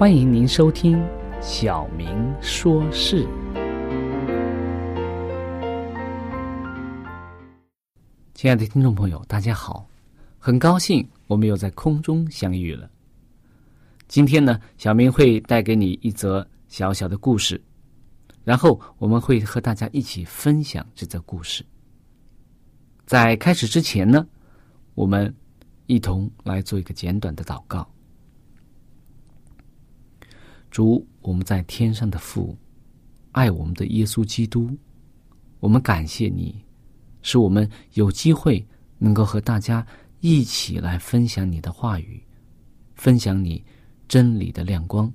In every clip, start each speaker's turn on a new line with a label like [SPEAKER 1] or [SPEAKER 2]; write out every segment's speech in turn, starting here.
[SPEAKER 1] 欢迎您收听《小明说事》。亲爱的听众朋友，大家好，很高兴我们又在空中相遇了。今天呢，小明会带给你一则小小的故事，然后我们会和大家一起分享这则故事。在开始之前呢，我们一同来做一个简短的祷告。主，我们在天上的父，爱我们的耶稣基督，我们感谢你，使我们有机会能够和大家一起来分享你的话语，分享你真理的亮光。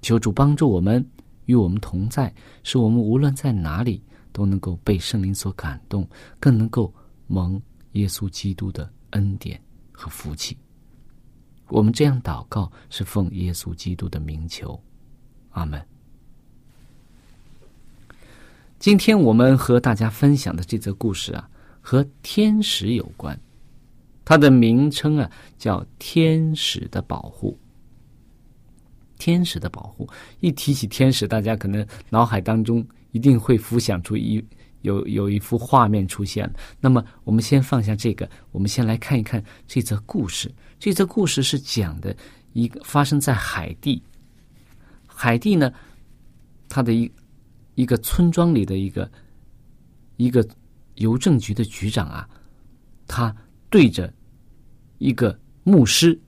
[SPEAKER 1] 求主帮助我们，与我们同在，使我们无论在哪里都能够被圣灵所感动，更能够蒙耶稣基督的恩典和福气。我们这样祷告，是奉耶稣基督的名求，阿门。今天我们和大家分享的这则故事啊，和天使有关，它的名称啊叫“天使的保护”。天使的保护，一提起天使，大家可能脑海当中一定会浮想出一有有一幅画面出现。那么，我们先放下这个，我们先来看一看这则故事。这则故事是讲的一个发生在海地，海地呢，他的一一个村庄里的一个一个邮政局的局长啊，他对着一个牧师，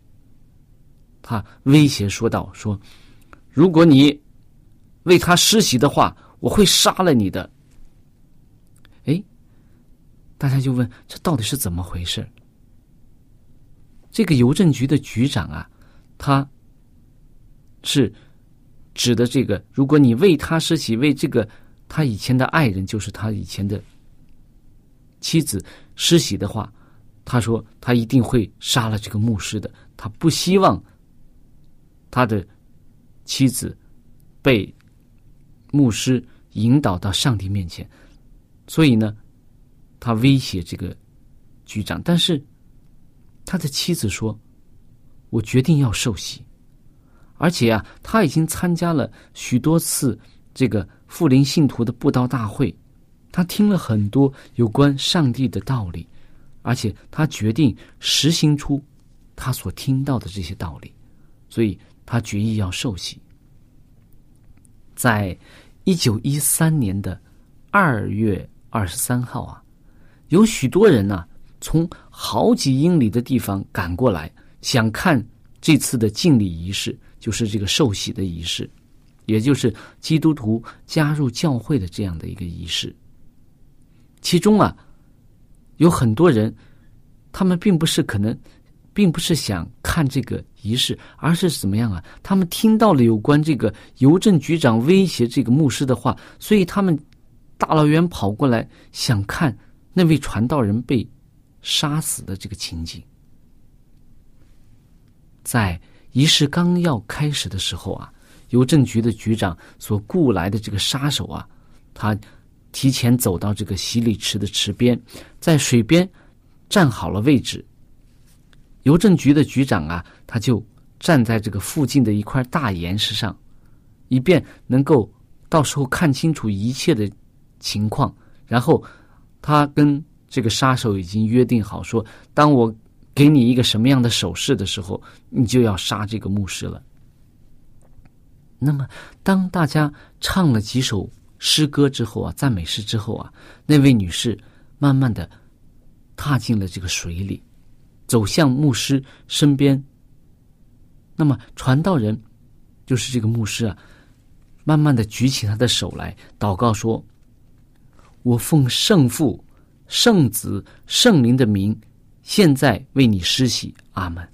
[SPEAKER 1] 他威胁说道：“说如果你为他施洗的话，我会杀了你的。”哎，大家就问这到底是怎么回事？这个邮政局的局长啊，他是指的这个：如果你为他施洗，为这个他以前的爱人，就是他以前的妻子施洗的话，他说他一定会杀了这个牧师的。他不希望他的妻子被牧师引导到上帝面前，所以呢，他威胁这个局长，但是。他的妻子说：“我决定要受洗，而且啊，他已经参加了许多次这个富林信徒的布道大会，他听了很多有关上帝的道理，而且他决定实行出他所听到的这些道理，所以他决意要受洗。在一九一三年的二月二十三号啊，有许多人呢。”从好几英里的地方赶过来，想看这次的敬礼仪式，就是这个受洗的仪式，也就是基督徒加入教会的这样的一个仪式。其中啊，有很多人，他们并不是可能，并不是想看这个仪式，而是怎么样啊？他们听到了有关这个邮政局长威胁这个牧师的话，所以他们大老远跑过来想看那位传道人被杀死的这个情景。在仪式刚要开始的时候啊，邮政局的局长所雇来的这个杀手啊，他。提前走到这个洗礼池的池边，在水边站好了位置。邮政局的局长啊，他就站在这个附近的一块大岩石上，以便能够到时候看清楚一切的情况。然后他跟这个杀手已经约定好，说当我给你一个什么样的手势的时候，你就要杀这个牧师了。那么，当大家唱了几首。诗歌之后啊，赞美诗之后啊，那位女士慢慢的踏进了这个水里，走向牧师身边。那么传道人就是这个牧师啊，慢慢的举起他的手来祷告说：“我奉圣父、圣子、圣灵的名，现在为你施洗，阿门。”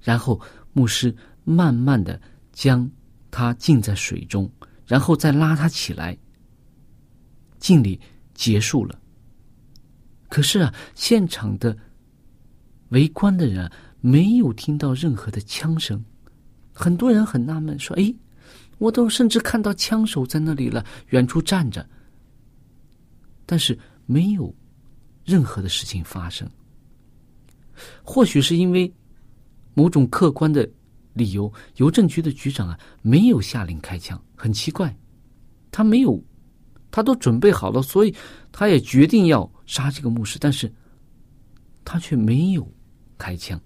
[SPEAKER 1] 然后牧师慢慢的将他浸在水中。然后再拉他起来，敬礼结束了。可是啊，现场的围观的人没有听到任何的枪声，很多人很纳闷，说：“哎，我都甚至看到枪手在那里了，远处站着，但是没有任何的事情发生。或许是因为某种客观的。”理由，邮政局的局长啊，没有下令开枪，很奇怪，他没有，他都准备好了，所以他也决定要杀这个牧师，但是他却没有开枪。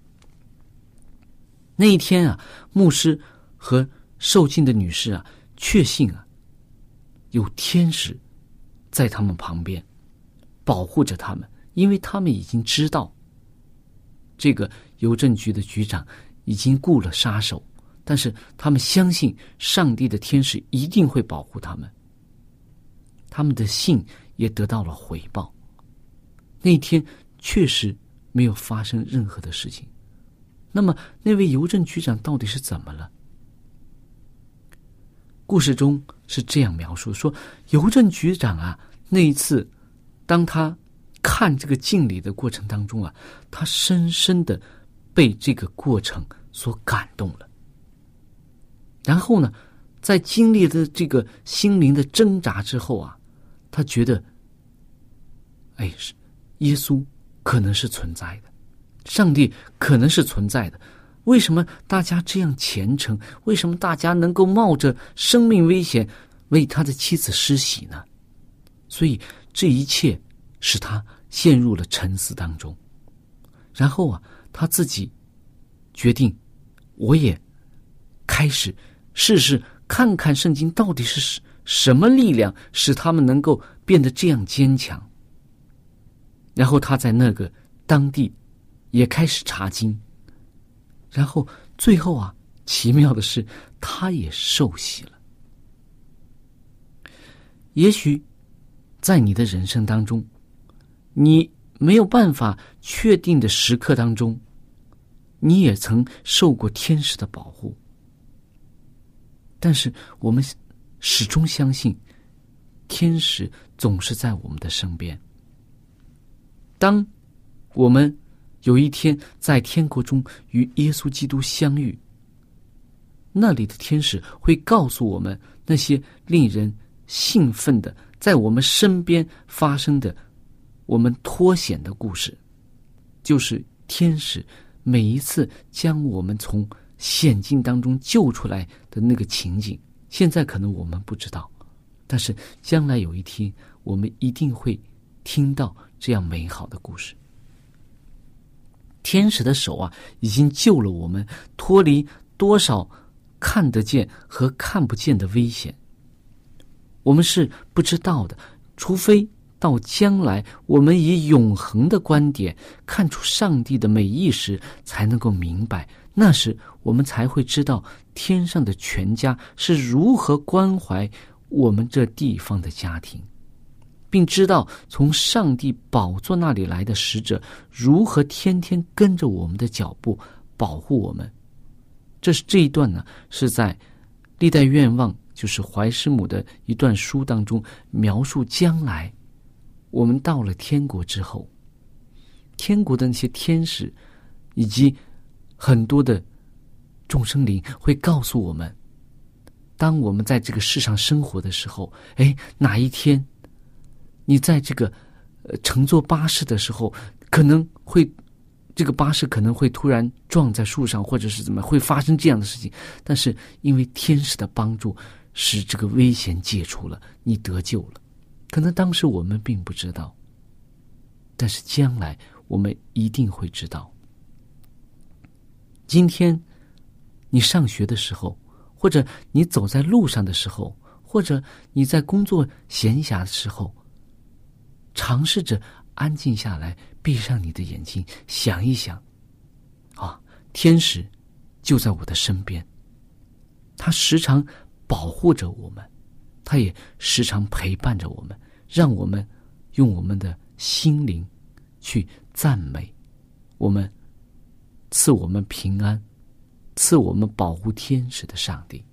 [SPEAKER 1] 那一天啊，牧师和受尽的女士啊，确信啊，有天使在他们旁边保护着他们，因为他们已经知道这个邮政局的局长。已经雇了杀手，但是他们相信上帝的天使一定会保护他们。他们的信也得到了回报。那天确实没有发生任何的事情。那么那位邮政局长到底是怎么了？故事中是这样描述：说邮政局长啊，那一次当他看这个敬礼的过程当中啊，他深深的被这个过程。所感动了，然后呢，在经历了这个心灵的挣扎之后啊，他觉得，哎，是耶稣可能是存在的，上帝可能是存在的。为什么大家这样虔诚？为什么大家能够冒着生命危险为他的妻子施洗呢？所以这一切使他陷入了沉思当中。然后啊，他自己决定。我也开始试试看看圣经到底是什么力量使他们能够变得这样坚强。然后他在那个当地也开始查经，然后最后啊，奇妙的是他也受洗了。也许在你的人生当中，你没有办法确定的时刻当中。你也曾受过天使的保护，但是我们始终相信，天使总是在我们的身边。当我们有一天在天国中与耶稣基督相遇，那里的天使会告诉我们那些令人兴奋的在我们身边发生的我们脱险的故事，就是天使。每一次将我们从险境当中救出来的那个情景，现在可能我们不知道，但是将来有一天，我们一定会听到这样美好的故事。天使的手啊，已经救了我们脱离多少看得见和看不见的危险。我们是不知道的，除非。到将来，我们以永恒的观点看出上帝的美意时，才能够明白
[SPEAKER 2] 那时我们才会知道天上的全家是如何关怀我们这地方的家庭，并知道从上帝宝座那里来的使者如何天天跟着我们的脚步，保护我们。这是这一段呢，是在《历代愿望》就是怀师母的一段书当中描述将来我们到了天国之后，天国的那些天使以及很多的众生灵会告诉我们，当我们在这个世上生活的时候，哎，哪一天你在这个呃乘坐巴士的时候，可能会。这个巴士可能会突然撞在树上，或者是怎么会发生这样的事情？但是因为天使的帮助，使这个危险解除了，你得救了。可能当时我们并不知道，但是将来我们一定会知道。今天你上学的时候，或者你走在路上的时候，或者你在工作闲暇的时候，尝试着安静下来。闭上你的眼睛，想一想，啊，天使就在我的身边，他时常保护着我们，他也时常陪伴着我们，让我们用我们的心灵去赞美我们赐我们平安、赐我们保护天使的上帝。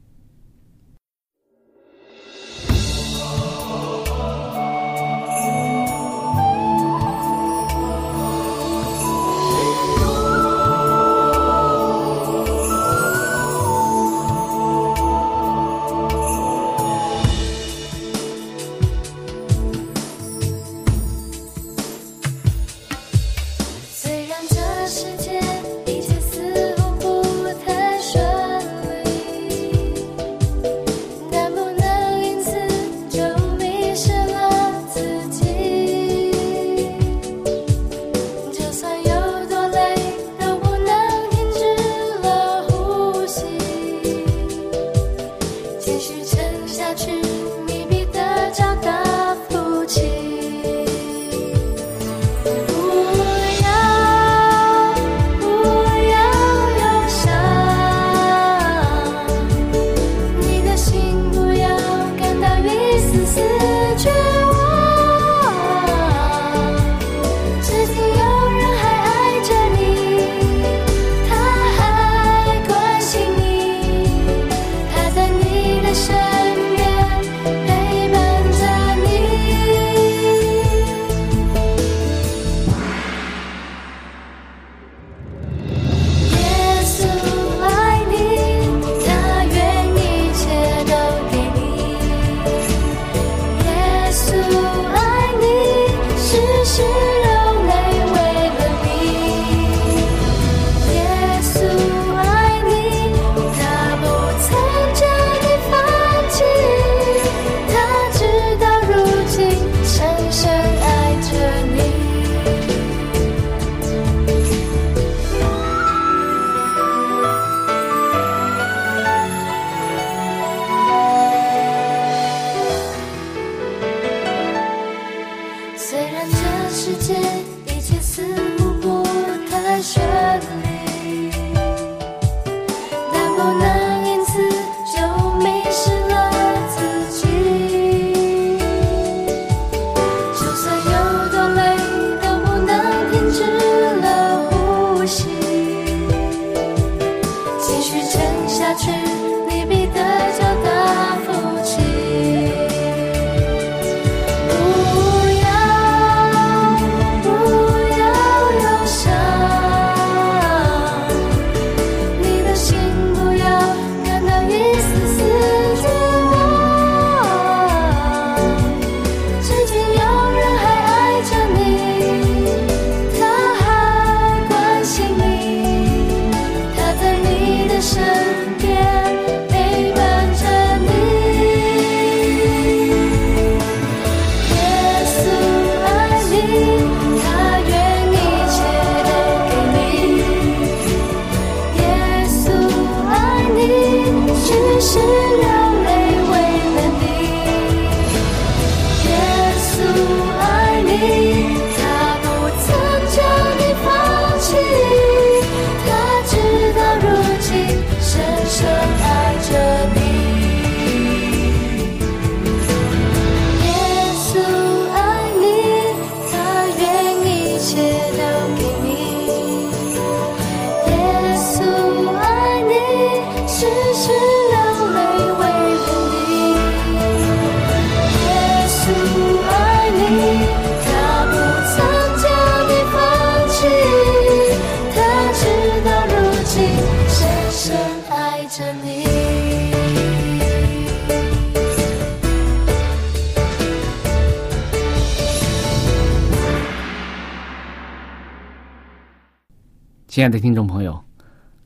[SPEAKER 1] 亲爱的听众朋友，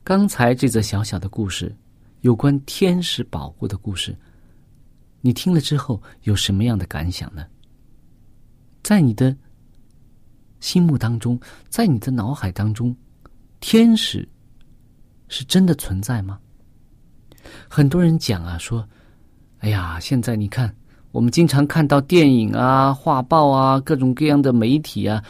[SPEAKER 1] 刚才这则小小的故事，有关天使保护的故事，你听了之后有什么样的感想呢？在你的心目当中，在你的脑海当中，天使是真的存在吗？很多人讲啊，说，哎呀，现在你看，我们经常看到电影啊、画报啊、各种各样的媒体啊，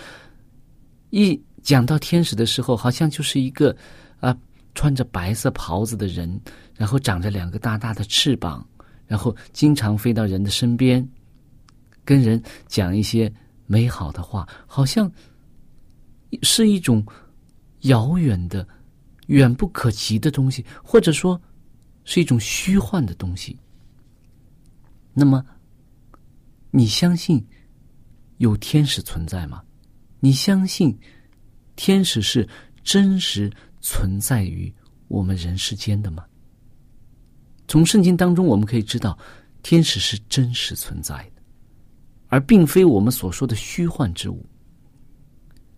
[SPEAKER 1] 一讲到天使的时候，好像就是一个啊穿着白色袍子的人，然后长着两个大大的翅膀，然后经常飞到人的身边，跟人讲一些美好的话，好像是一种遥远的、远不可及的东西，或者说。是一种虚幻的东西。那么，你相信有天使存在吗？你相信天使是真实存在于我们人世间的吗？从圣经当中我们可以知道，天使是真实存在的，而并非我们所说的虚幻之物。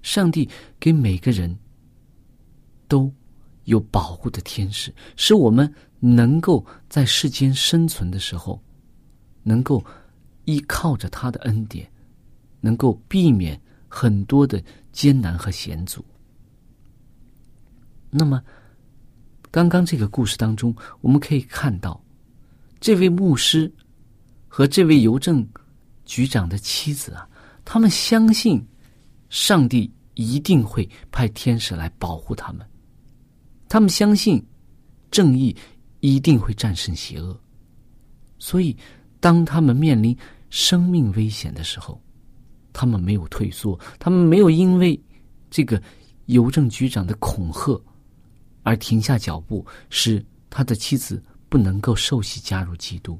[SPEAKER 1] 上帝给每个人都有保护的天使，使我们。能够在世间生存的时候，能够依靠着他的恩典，能够避免很多的艰难和险阻。那么，刚刚这个故事当中，我们可以看到，这位牧师和这位邮政局长的妻子啊，他们相信上帝一定会派天使来保护他们，他们相信正义。一定会战胜邪恶，所以当他们面临生命危险的时候，他们没有退缩，他们没有因为这个邮政局长的恐吓而停下脚步，使他的妻子不能够受洗加入基督。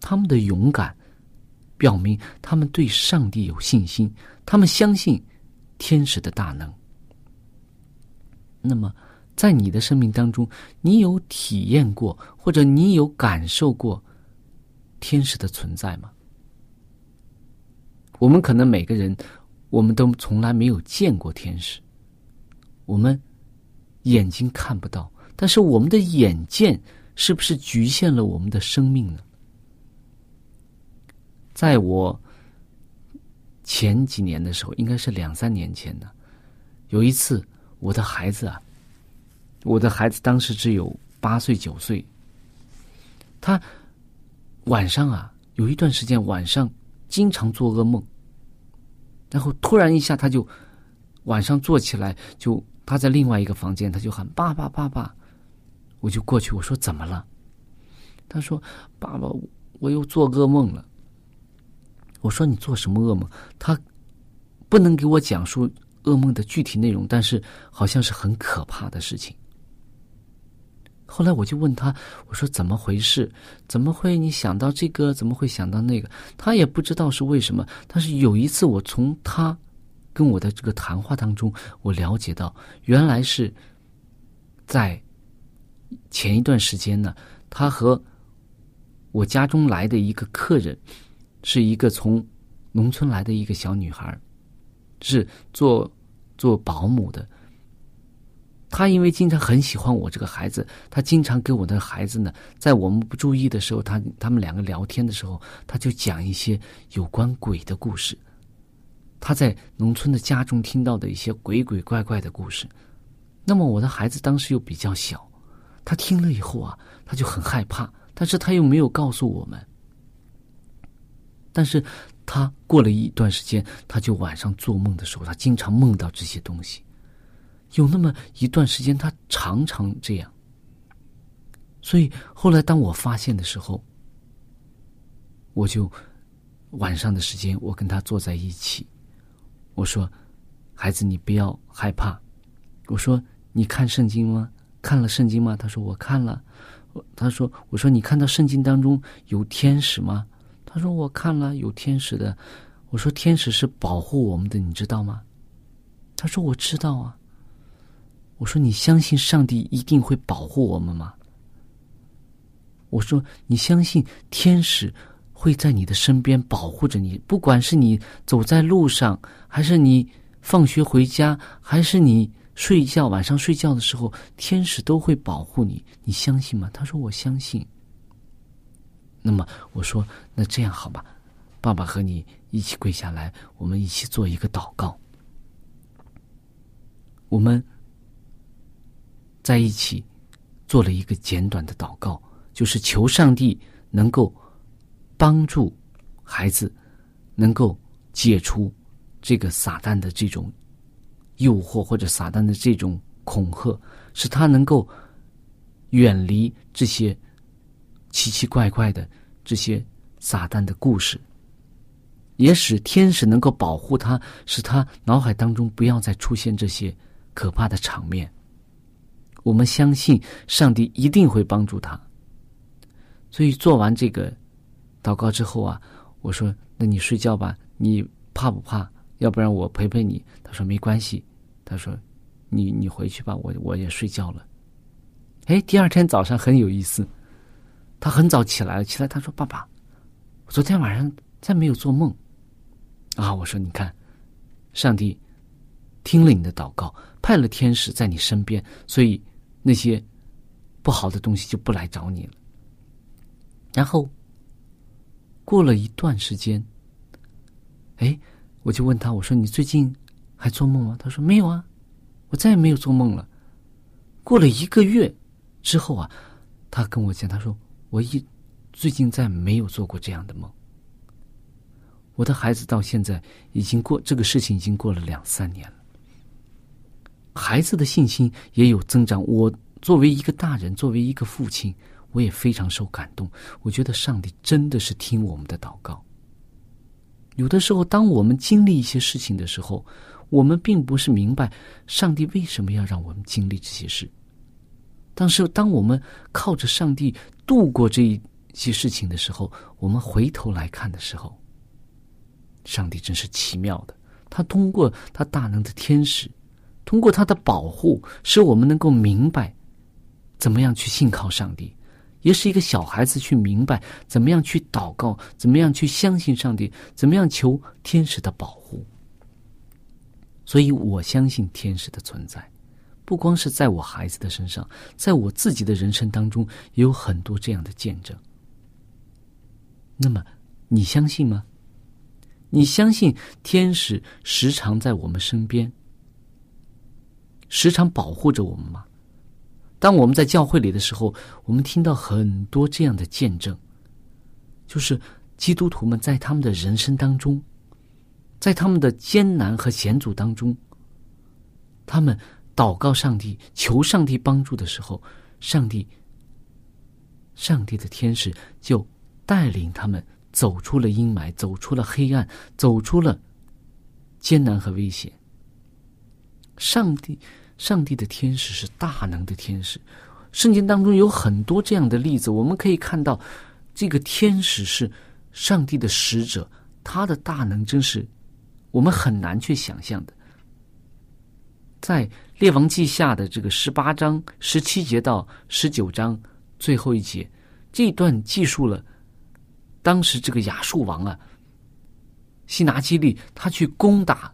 [SPEAKER 1] 他们的勇敢表明他们对上帝有信心，他们相信天使的大能。那么。在你的生命当中，你有体验过，或者你有感受过天使的存在吗？我们可能每个人，我们都从来没有见过天使，我们眼睛看不到，但是我们的眼见是不是局限了我们的生命呢？在我前几年的时候，应该是两三年前呢，有一次我的孩子啊。我的孩子当时只有八岁九岁，他晚上啊有一段时间晚上经常做噩梦，然后突然一下他就晚上坐起来，就他在另外一个房间，他就喊爸爸爸爸，我就过去我说怎么了？他说爸爸我又做噩梦了。我说你做什么噩梦？他不能给我讲述噩梦的具体内容，但是好像是很可怕的事情。后来我就问他，我说怎么回事？怎么会你想到这个？怎么会想到那个？他也不知道是为什么。但是有一次，我从他跟我的这个谈话当中，我了解到，原来是在前一段时间呢，他和我家中来的一个客人，是一个从农村来的一个小女孩，是做做保姆的。他因为经常很喜欢我这个孩子，他经常给我的孩子呢，在我们不注意的时候，他他们两个聊天的时候，他就讲一些有关鬼的故事。他在农村的家中听到的一些鬼鬼怪怪的故事。那么我的孩子当时又比较小，他听了以后啊，他就很害怕，但是他又没有告诉我们。但是他过了一段时间，他就晚上做梦的时候，他经常梦到这些东西。有那么一段时间，他常常这样。所以后来当我发现的时候，我就晚上的时间，我跟他坐在一起，我说：“孩子，你不要害怕。”我说：“你看圣经吗？看了圣经吗？”他说：“我看了。”他说：“我说你看到圣经当中有天使吗？”他说：“我看了，有天使的。”我说：“天使是保护我们的，你知道吗？”他说：“我知道啊。”我说：“你相信上帝一定会保护我们吗？”我说：“你相信天使会在你的身边保护着你，不管是你走在路上，还是你放学回家，还是你睡觉晚上睡觉的时候，天使都会保护你，你相信吗？他说我相信。那么我说，那这样好吧，爸爸和你一起跪下来，我们一起做一个祷告。我们在一起做了一个简短的祷告，就是求上帝能够帮助孩子，能够解除这个撒旦的这种诱惑或者撒旦的这种恐吓，使他能够远离这些。奇奇怪怪的这些撒旦的故事，也使天使能够保护他，使他脑海当中不要再出现这些可怕的场面。我们相信上帝一定会帮助他。所以做完这个祷告之后啊，我说：“那你睡觉吧，你怕不怕？要不然我陪陪你。”他说：“没关系。”他说：“你你回去吧，我我也睡觉了。”哎，第二天早上很有意思。他很早起来了，起来他说：“爸爸，我昨天晚上再没有做梦。”啊，我说：“你看，上帝听了你的祷告，派了天使在你身边，所以那些不好的东西就不来找你了。”然后过了一段时间，哎，我就问他：“我说你最近还做梦吗？”他说：“没有啊，我再也没有做梦了。”过了一个月之后啊，他跟我讲，他说。我一最近再没有做过这样的梦。我的孩子到现在已经过这个事情已经过了两三年了，孩子的信心也有增长。我作为一个大人，作为一个父亲，我也非常受感动。我觉得上帝真的是听我们的祷告。有的时候，当我们经历一些事情的时候，我们并不是明白上帝为什么要让我们经历这些事。但是，当我们靠着上帝度过这一些事情的时候，我们回头来看的时候，上帝真是奇妙的。他通过他大能的天使，通过他的保护，使我们能够明白怎么样去信靠上帝，也是一个小孩子去明白怎么样去祷告，怎么样去相信上帝，怎么样求天使的保护。所以我相信天使的存在。不光是在我孩子的身上，在我自己的人生当中，也有很多这样的见证。那么，你相信吗？你相信天使时常在我们身边，时常保护着我们吗？当我们在教会里的时候，我们听到很多这样的见证，就是基督徒们在他们的人生当中，在他们的艰难和险阻当中，他们。祷告上帝，求上帝帮助的时候，上帝，上帝的天使就带领他们走出了阴霾，走出了黑暗，走出了艰难和危险。上帝，上帝的天使是大能的天使，圣经当中有很多这样的例子，我们可以看到，这个天使是上帝的使者，他的大能真是我们很难去想象的。在《列王记下》的这个十八章十七节到十九章最后一节，这段记述了当时这个亚述王啊，西拿基利他去攻打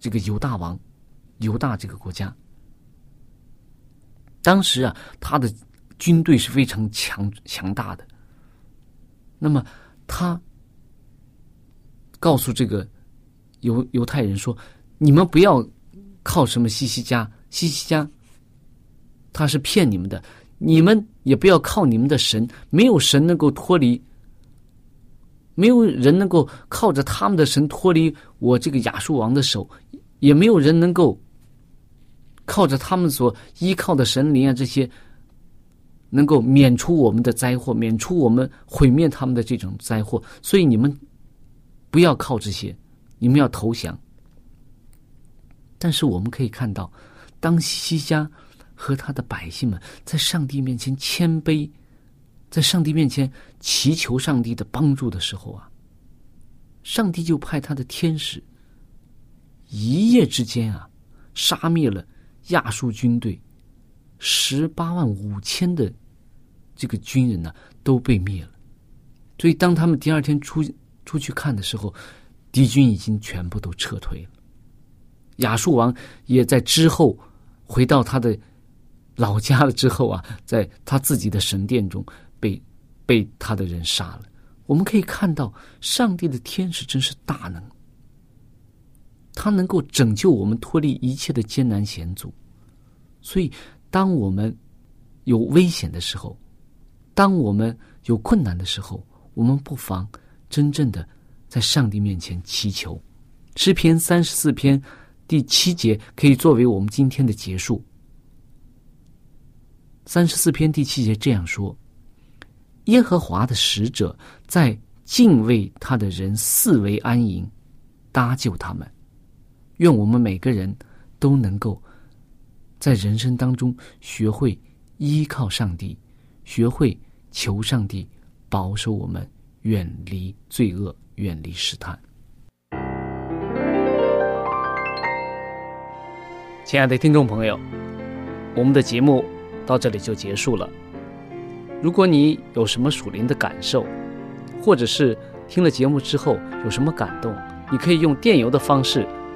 [SPEAKER 1] 这个犹大王，犹大这个国家。当时啊，他的军队是非常强强大的。那么他告诉这个犹犹太人说：“你们不要。”靠什么西西家？西西家，他是骗你们的。你们也不要靠你们的神，没有神能够脱离，没有人能够靠着他们的神脱离我这个亚述王的手，也没有人能够靠着他们所依靠的神灵啊这些，能够免除我们的灾祸，免除我们毁灭他们的这种灾祸。所以你们不要靠这些，你们要投降。但是我们可以看到，当西西家和他的百姓们在上帝面前谦卑，在上帝面前祈求上帝的帮助的时候啊，上帝就派他的天使，一夜之间啊，杀灭了亚述军队十八万五千的这个军人呢，都被灭了。所以，当他们第二天出出去看的时候，敌军已经全部都撤退了。亚述王也在之后回到他的老家了之后啊，在他自己的神殿中被被他的人杀了。我们可以看到，上帝的天使真是大能，他能够拯救我们脱离一切的艰难险阻。所以，当我们有危险的时候，当我们有困难的时候，我们不妨真正的在上帝面前祈求。诗篇三十四篇第七节可以作为我们今天的结束。三十四篇第七节这样说：“耶和华的使者在敬畏他的人四围安营，搭救他们。”愿我们每个人都能够在人生当中学会依靠上帝，学会求上帝保守我们远离罪恶，远离试探。亲爱的听众朋友，我们的节目到这里就结束了。如果你有什么属灵的感受，或者是听了节目之后有什么感动，你可以用电邮的方式